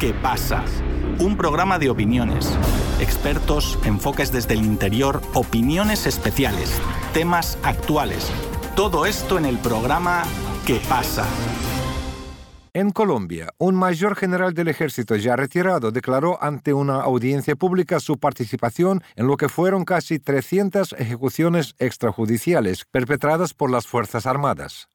¿Qué pasa? Un programa de opiniones, expertos, enfoques desde el interior, opiniones especiales, temas actuales. Todo esto en el programa ¿Qué pasa? En Colombia, un mayor general del ejército ya retirado declaró ante una audiencia pública su participación en lo que fueron casi 300 ejecuciones extrajudiciales perpetradas por las Fuerzas Armadas.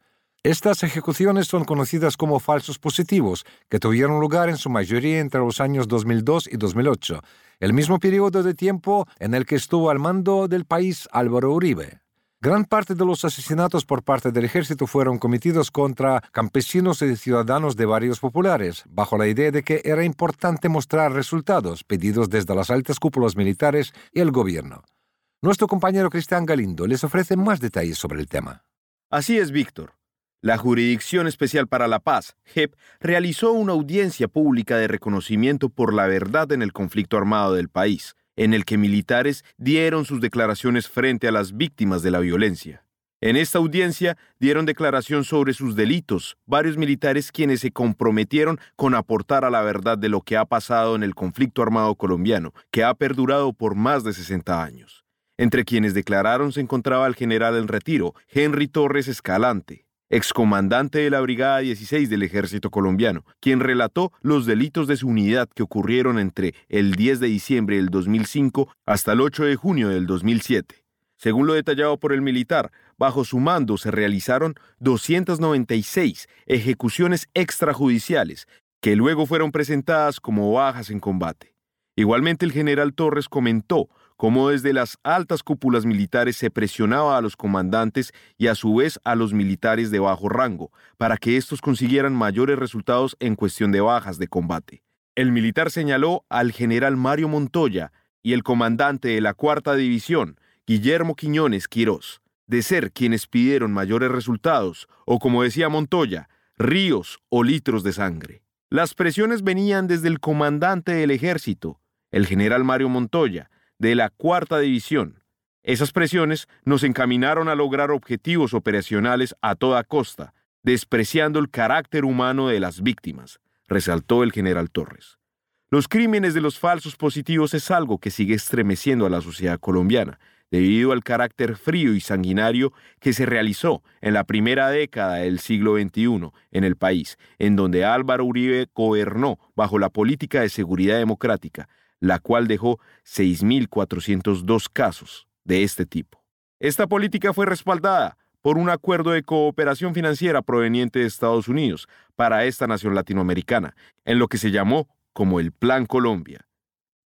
Estas ejecuciones son conocidas como falsos positivos, que tuvieron lugar en su mayoría entre los años 2002 y 2008, el mismo periodo de tiempo en el que estuvo al mando del país Álvaro Uribe. Gran parte de los asesinatos por parte del ejército fueron cometidos contra campesinos y ciudadanos de barrios populares, bajo la idea de que era importante mostrar resultados pedidos desde las altas cúpulas militares y el gobierno. Nuestro compañero Cristian Galindo les ofrece más detalles sobre el tema. Así es, Víctor. La Jurisdicción Especial para la Paz, JEP, realizó una audiencia pública de reconocimiento por la verdad en el conflicto armado del país, en el que militares dieron sus declaraciones frente a las víctimas de la violencia. En esta audiencia dieron declaración sobre sus delitos varios militares quienes se comprometieron con aportar a la verdad de lo que ha pasado en el conflicto armado colombiano, que ha perdurado por más de 60 años. Entre quienes declararon se encontraba el general en retiro, Henry Torres Escalante, excomandante de la Brigada 16 del Ejército colombiano, quien relató los delitos de su unidad que ocurrieron entre el 10 de diciembre del 2005 hasta el 8 de junio del 2007. Según lo detallado por el militar, bajo su mando se realizaron 296 ejecuciones extrajudiciales, que luego fueron presentadas como bajas en combate. Igualmente el general Torres comentó cómo desde las altas cúpulas militares se presionaba a los comandantes y a su vez a los militares de bajo rango, para que estos consiguieran mayores resultados en cuestión de bajas de combate. El militar señaló al general Mario Montoya y el comandante de la cuarta división, Guillermo Quiñones Quirós, de ser quienes pidieron mayores resultados, o como decía Montoya, ríos o litros de sangre. Las presiones venían desde el comandante del ejército, el general Mario Montoya, de la cuarta división. Esas presiones nos encaminaron a lograr objetivos operacionales a toda costa, despreciando el carácter humano de las víctimas, resaltó el general Torres. Los crímenes de los falsos positivos es algo que sigue estremeciendo a la sociedad colombiana, debido al carácter frío y sanguinario que se realizó en la primera década del siglo XXI en el país, en donde Álvaro Uribe gobernó bajo la política de seguridad democrática, la cual dejó 6.402 casos de este tipo. Esta política fue respaldada por un acuerdo de cooperación financiera proveniente de Estados Unidos para esta nación latinoamericana, en lo que se llamó como el Plan Colombia,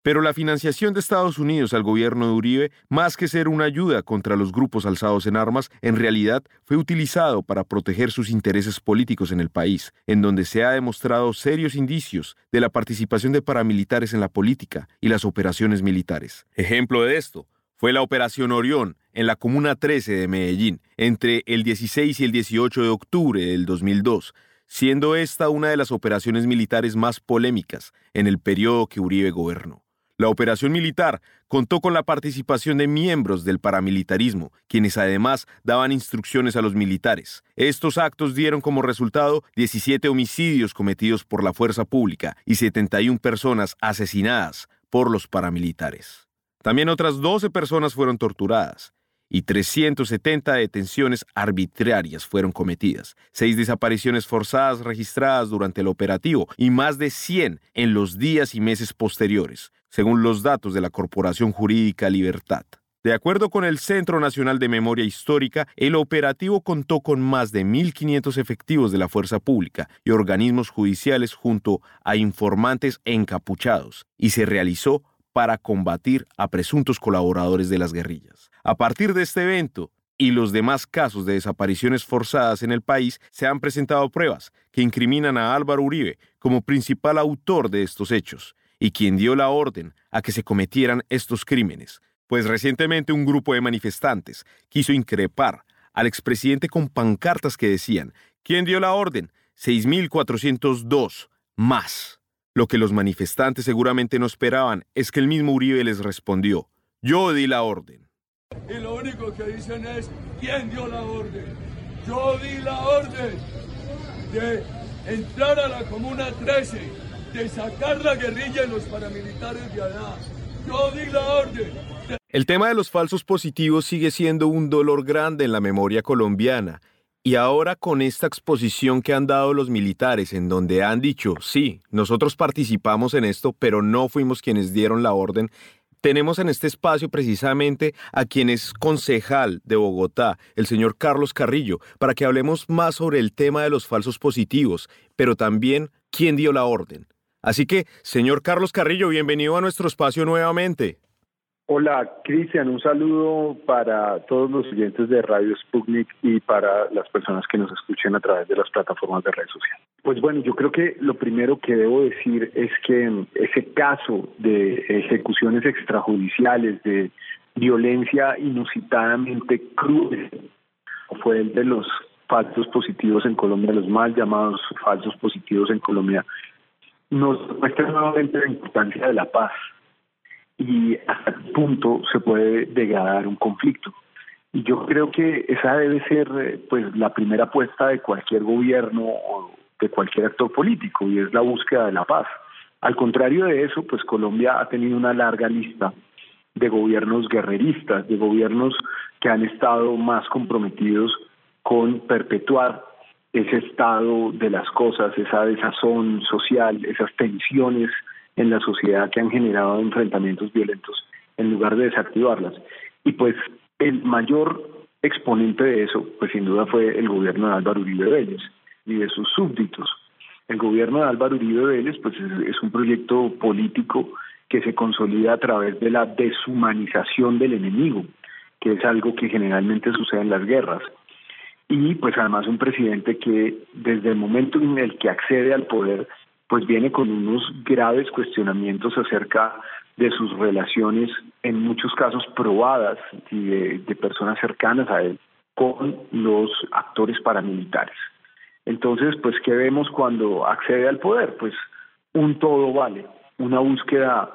pero la financiación de Estados Unidos al gobierno de Uribe, más que ser una ayuda contra los grupos alzados en armas, en realidad fue utilizado para proteger sus intereses políticos en el país, en donde se ha demostrado serios indicios de la participación de paramilitares en la política y las operaciones militares. Ejemplo de esto fue la Operación Orión en la Comuna 13 de Medellín entre el 16 y el 18 de octubre del 2002, siendo esta una de las operaciones militares más polémicas en el periodo que Uribe gobernó. La operación militar contó con la participación de miembros del paramilitarismo, quienes además daban instrucciones a los militares. Estos actos dieron como resultado 17 homicidios cometidos por la fuerza pública y 71 personas asesinadas por los paramilitares. También otras 12 personas fueron torturadas y 370 detenciones arbitrarias fueron cometidas, seis desapariciones forzadas registradas durante el operativo y más de 100 en los días y meses posteriores, según los datos de la Corporación Jurídica Libertad. De acuerdo con el Centro Nacional de Memoria Histórica, el operativo contó con más de 1.500 efectivos de la fuerza pública y organismos judiciales junto a informantes encapuchados y se realizó para combatir a presuntos colaboradores de las guerrillas. A partir de este evento y los demás casos de desapariciones forzadas en el país, se han presentado pruebas que incriminan a Álvaro Uribe como principal autor de estos hechos y quien dio la orden a que se cometieran estos crímenes, pues recientemente un grupo de manifestantes quiso increpar al expresidente con pancartas que decían, ¿quién dio la orden? 6.402 más. Lo que los manifestantes seguramente no esperaban es que el mismo Uribe les respondió, yo di la orden. Y lo único que dicen es, ¿quién dio la orden? Yo di la orden de entrar a la Comuna 13 de sacar la guerrilla y los paramilitares de allá. Yo di la orden. El tema de los falsos positivos sigue siendo un dolor grande en la memoria colombiana. Y ahora con esta exposición que han dado los militares, en donde han dicho, sí, nosotros participamos en esto, pero no fuimos quienes dieron la orden, tenemos en este espacio precisamente a quien es concejal de Bogotá, el señor Carlos Carrillo, para que hablemos más sobre el tema de los falsos positivos, pero también quién dio la orden. Así que, señor Carlos Carrillo, bienvenido a nuestro espacio nuevamente. Hola, Cristian, un saludo para todos los oyentes de Radio Sputnik y para las personas que nos escuchen a través de las plataformas de redes sociales. Pues bueno, yo creo que lo primero que debo decir es que ese caso de ejecuciones extrajudiciales, de violencia inusitadamente cruel, fue el de los falsos positivos en Colombia, los mal llamados falsos positivos en Colombia, nos muestra nuevamente la importancia de la paz y hasta qué punto se puede degradar un conflicto. Y yo creo que esa debe ser eh, pues la primera apuesta de cualquier gobierno o de cualquier actor político y es la búsqueda de la paz. Al contrario de eso, pues Colombia ha tenido una larga lista de gobiernos guerreristas, de gobiernos que han estado más comprometidos con perpetuar ese estado de las cosas, esa desazón social, esas tensiones en la sociedad que han generado enfrentamientos violentos en lugar de desactivarlas. Y pues el mayor exponente de eso, pues sin duda fue el gobierno de Álvaro Uribe Vélez y de sus súbditos. El gobierno de Álvaro Uribe Vélez pues es, un proyecto político que se consolida a través de la deshumanización del enemigo, que es algo que generalmente sucede en las guerras. Y pues además un presidente que desde el momento en el que accede al poder pues viene con unos graves cuestionamientos acerca de sus relaciones, en muchos casos probadas y de, personas cercanas a él, con los actores paramilitares. Entonces, pues, ¿qué vemos cuando accede al poder? Pues un todo vale, una búsqueda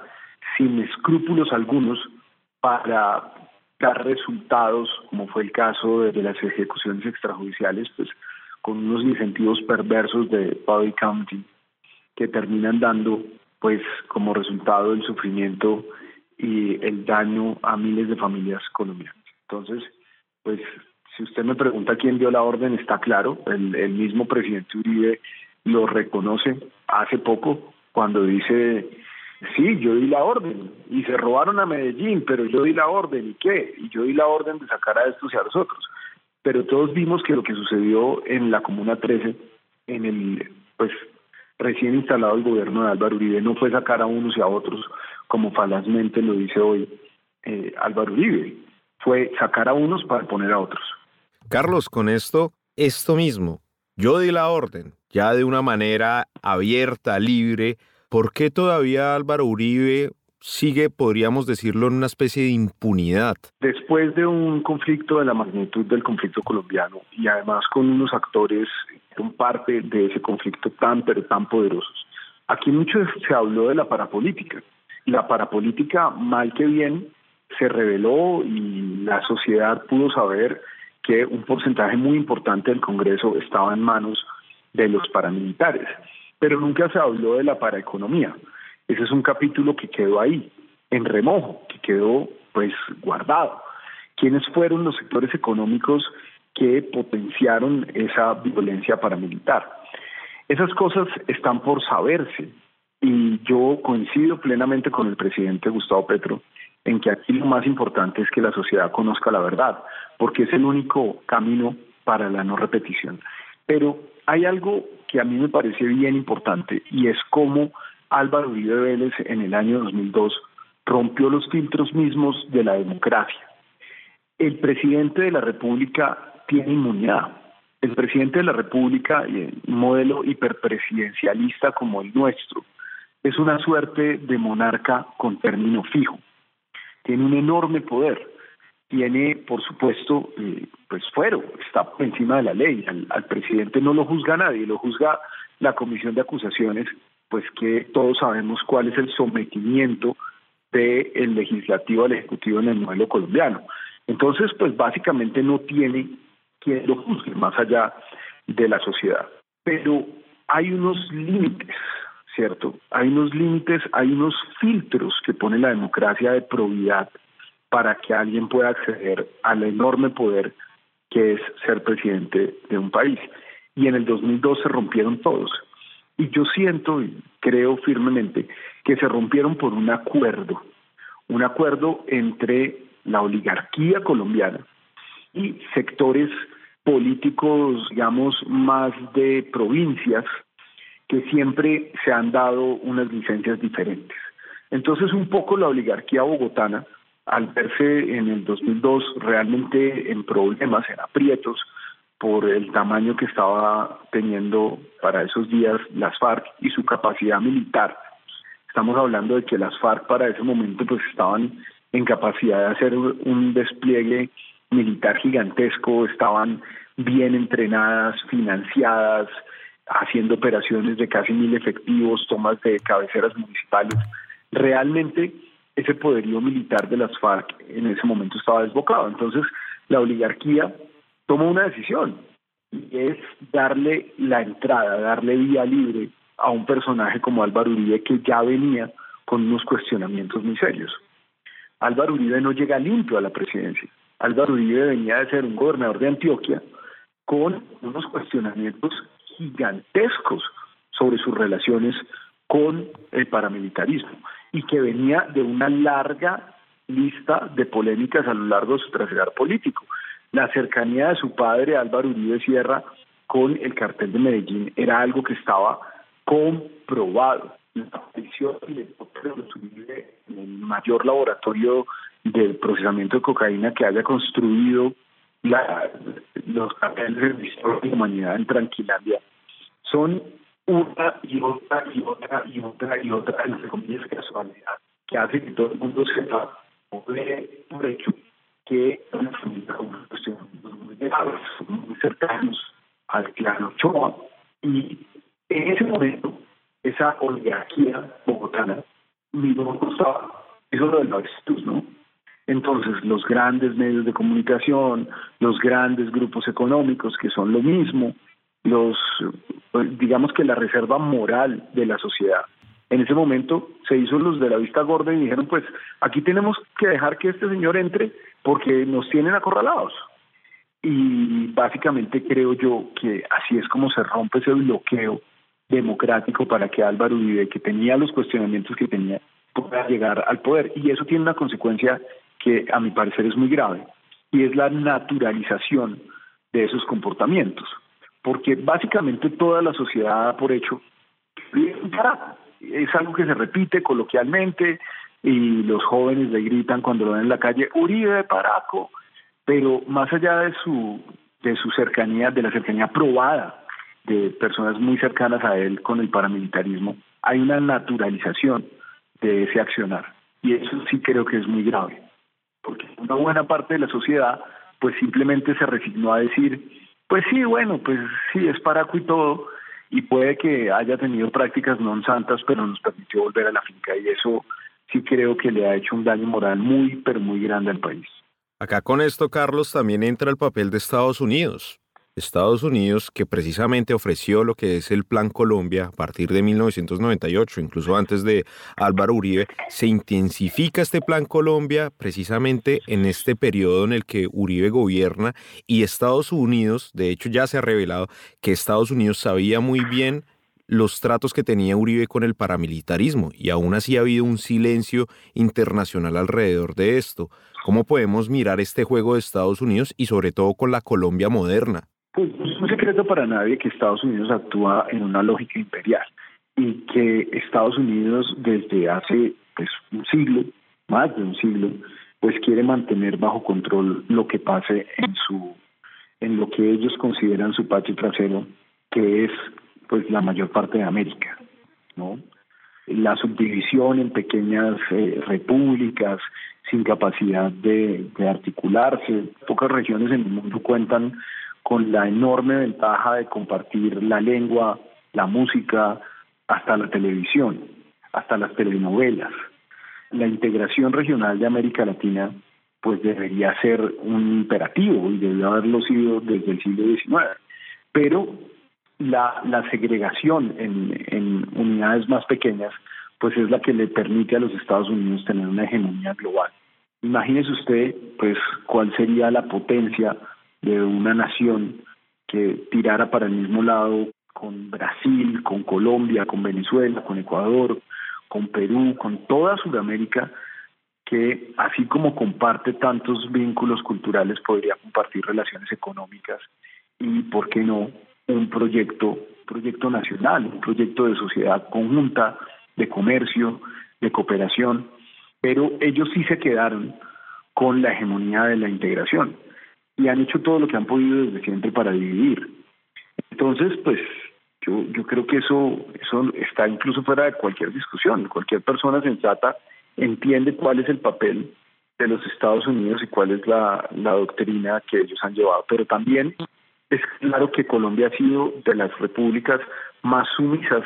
sin escrúpulos algunos para dar resultados, como fue el caso de, las ejecuciones extrajudiciales, pues con unos incentivos perversos de public County que terminan dando pues como resultado el sufrimiento y el daño a miles de familias colombianas. Entonces, pues si usted me pregunta quién dio la orden, está claro, el, el mismo presidente Uribe lo reconoce hace poco cuando dice, sí, yo di la orden y se robaron a Medellín, pero yo di la orden y qué, y yo di la orden de sacar a estos y a los otros. Pero todos vimos que lo que sucedió en la Comuna 13, en el, pues recién instalado el gobierno de Álvaro Uribe no fue sacar a unos y a otros, como falazmente lo dice hoy eh, Álvaro Uribe, fue sacar a unos para poner a otros. Carlos, con esto, esto mismo, yo di la orden, ya de una manera abierta, libre, ¿por qué todavía Álvaro Uribe sigue, podríamos decirlo, en una especie de impunidad. Después de un conflicto de la magnitud del conflicto colombiano y además con unos actores que son parte de ese conflicto tan, pero tan poderosos, aquí mucho se habló de la parapolítica. La parapolítica, mal que bien, se reveló y la sociedad pudo saber que un porcentaje muy importante del Congreso estaba en manos de los paramilitares, pero nunca se habló de la paraeconomía. Ese es un capítulo que quedó ahí, en remojo, que quedó pues guardado. ¿Quiénes fueron los sectores económicos que potenciaron esa violencia paramilitar? Esas cosas están por saberse y yo coincido plenamente con el presidente Gustavo Petro en que aquí lo más importante es que la sociedad conozca la verdad, porque es el único camino para la no repetición. Pero hay algo que a mí me parece bien importante y es cómo Álvaro Uribe Vélez en el año 2002 rompió los filtros mismos de la democracia. El presidente de la República tiene inmunidad. El presidente de la República, un modelo hiperpresidencialista como el nuestro, es una suerte de monarca con término fijo. Tiene un enorme poder. Tiene, por supuesto, eh, pues fuero, está encima de la ley. Al presidente no lo juzga nadie, lo juzga la comisión de acusaciones pues que todos sabemos cuál es el sometimiento del legislativo al ejecutivo en el modelo colombiano. Entonces, pues básicamente no tiene quien lo juzgue más allá de la sociedad. Pero hay unos límites, ¿cierto? Hay unos límites, hay unos filtros que pone la democracia de probidad para que alguien pueda acceder al enorme poder que es ser presidente de un país. Y en el 2002 se rompieron todos. Y yo siento y creo firmemente que se rompieron por un acuerdo, un acuerdo entre la oligarquía colombiana y sectores políticos, digamos, más de provincias, que siempre se han dado unas licencias diferentes. Entonces, un poco la oligarquía bogotana, al verse en el 2002 realmente en problemas, en aprietos, por el tamaño que estaba teniendo para esos días las FARC y su capacidad militar. Estamos hablando de que las FARC para ese momento pues estaban en capacidad de hacer un despliegue militar gigantesco, estaban bien entrenadas, financiadas, haciendo operaciones de casi mil efectivos, tomas de cabeceras municipales. Realmente ese poderío militar de las FARC en ese momento estaba desbocado. Entonces la oligarquía tomó una decisión y es darle la entrada, darle vía libre a un personaje como Álvaro Uribe que ya venía con unos cuestionamientos muy serios. Álvaro Uribe no llega limpio a la presidencia. Álvaro Uribe venía de ser un gobernador de Antioquia con unos cuestionamientos gigantescos sobre sus relaciones con el paramilitarismo y que venía de una larga lista de polémicas a lo largo de su trasegar político. La cercanía de su padre, Álvaro Uribe Sierra, con el cartel de Medellín era algo que estaba comprobado. La aparición de Uribe en el mayor laboratorio del procesamiento de cocaína que haya construido la, los carteles de la humanidad en Tranquilandia son una y otra y otra y otra y otra, entre comillas, casualidad, que hace que todo el mundo sepa por hecho que una familia muy cercanos al clan Ochoa, y en ese momento, esa oligarquía bogotana mismo costaba, eso lo de la ¿no? Entonces, los grandes medios de comunicación, los grandes grupos económicos, que son lo mismo, los, pues, digamos que la reserva moral de la sociedad. En ese momento se hizo los de la vista gorda y dijeron, pues aquí tenemos que dejar que este señor entre porque nos tienen acorralados. Y básicamente creo yo que así es como se rompe ese bloqueo democrático para que Álvaro Uribe, que tenía los cuestionamientos que tenía, pueda llegar al poder. Y eso tiene una consecuencia que a mi parecer es muy grave, y es la naturalización de esos comportamientos, porque básicamente toda la sociedad da por hecho es algo que se repite coloquialmente y los jóvenes le gritan cuando lo ven en la calle Uribe Paraco, pero más allá de su de su cercanía, de la cercanía probada de personas muy cercanas a él con el paramilitarismo, hay una naturalización de ese accionar y eso sí creo que es muy grave porque una buena parte de la sociedad pues simplemente se resignó a decir, pues sí, bueno, pues sí, es paraco y todo, y puede que haya tenido prácticas no santas, pero nos permitió volver a la finca, y eso sí creo que le ha hecho un daño moral muy, pero muy grande al país. Acá con esto, Carlos, también entra el papel de Estados Unidos. Estados Unidos, que precisamente ofreció lo que es el Plan Colombia a partir de 1998, incluso antes de Álvaro Uribe, se intensifica este Plan Colombia precisamente en este periodo en el que Uribe gobierna y Estados Unidos, de hecho ya se ha revelado que Estados Unidos sabía muy bien los tratos que tenía Uribe con el paramilitarismo y aún así ha habido un silencio internacional alrededor de esto. ¿Cómo podemos mirar este juego de Estados Unidos y sobre todo con la Colombia moderna? Pues no es un secreto para nadie que Estados Unidos actúa en una lógica imperial y que Estados Unidos desde hace pues un siglo, más de un siglo, pues quiere mantener bajo control lo que pase en su en lo que ellos consideran su patio trasero, que es pues la mayor parte de América, ¿no? La subdivisión en pequeñas eh, repúblicas sin capacidad de, de articularse. Pocas regiones en el mundo cuentan con la enorme ventaja de compartir la lengua, la música, hasta la televisión, hasta las telenovelas. La integración regional de América Latina pues debería ser un imperativo y debería haberlo sido desde el siglo XIX. Pero la, la segregación en, en unidades más pequeñas, pues es la que le permite a los Estados Unidos tener una hegemonía global. Imagínese usted, pues, cuál sería la potencia de una nación que tirara para el mismo lado con Brasil, con Colombia, con Venezuela, con Ecuador, con Perú, con toda Sudamérica, que así como comparte tantos vínculos culturales, podría compartir relaciones económicas y, ¿por qué no?, un proyecto, proyecto nacional, un proyecto de sociedad conjunta, de comercio, de cooperación, pero ellos sí se quedaron con la hegemonía de la integración y han hecho todo lo que han podido desde siempre para dividir. Entonces, pues yo, yo creo que eso, eso está incluso fuera de cualquier discusión. Cualquier persona sensata entiende cuál es el papel de los Estados Unidos y cuál es la, la doctrina que ellos han llevado. Pero también es claro que Colombia ha sido de las repúblicas más sumisas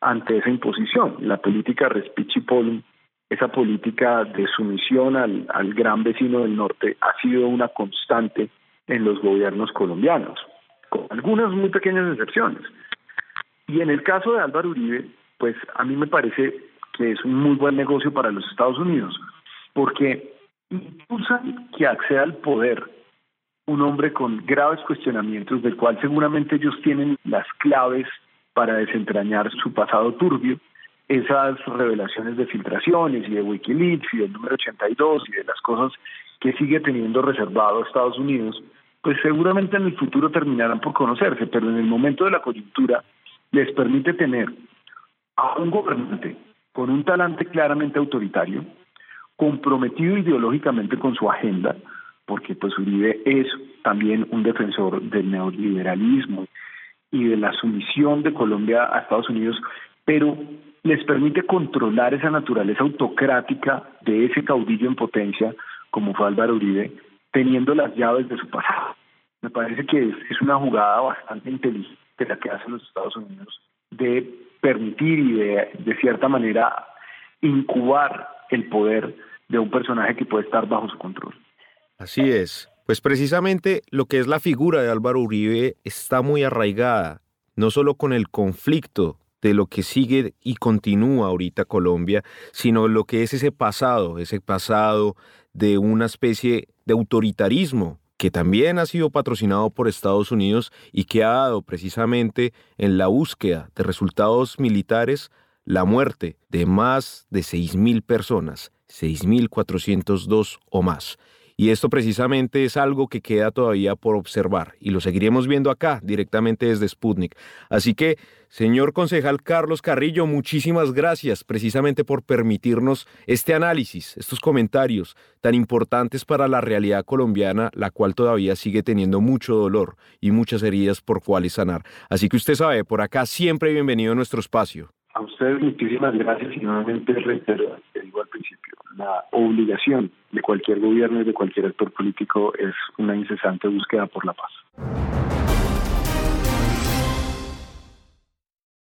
ante esa imposición. La política Respici-Polum, esa política de sumisión al, al gran vecino del norte, ha sido una constante en los gobiernos colombianos, con algunas muy pequeñas excepciones. Y en el caso de Álvaro Uribe, pues a mí me parece que es un muy buen negocio para los Estados Unidos, porque impulsan que acceda al poder un hombre con graves cuestionamientos, del cual seguramente ellos tienen las claves para desentrañar su pasado turbio, esas revelaciones de filtraciones y de Wikileaks y del número 82 y de las cosas que sigue teniendo reservado Estados Unidos, pues seguramente en el futuro terminarán por conocerse, pero en el momento de la coyuntura les permite tener a un gobernante con un talante claramente autoritario, comprometido ideológicamente con su agenda, porque pues Uribe es también un defensor del neoliberalismo y de la sumisión de Colombia a Estados Unidos, pero les permite controlar esa naturaleza autocrática de ese caudillo en potencia como fue Álvaro Uribe, teniendo las llaves de su pasado. Me parece que es, una jugada bastante inteligente la que hacen los Estados Unidos de permitir y de, de cierta manera incubar el poder de un personaje que puede estar bajo su control. Así es. Pues precisamente lo que es la figura de Álvaro Uribe está muy arraigada, no solo con el conflicto de lo que sigue y continúa ahorita Colombia, sino lo que es ese pasado, ese pasado de una especie de autoritarismo que también ha sido patrocinado por Estados Unidos y que ha dado precisamente en la búsqueda de resultados militares la muerte de más de 6.000 personas, 6.402 o más. Y esto precisamente es algo que queda todavía por observar y lo seguiremos viendo acá directamente desde Sputnik. Así que, señor concejal Carlos Carrillo, muchísimas gracias precisamente por permitirnos este análisis, estos comentarios tan importantes para la realidad colombiana, la cual todavía sigue teniendo mucho dolor y muchas heridas por cuales sanar. Así que usted sabe, por acá siempre bienvenido a nuestro espacio. A ustedes muchísimas gracias y nuevamente reitero, te digo al principio, la obligación de cualquier gobierno y de cualquier actor político es una incesante búsqueda por la paz.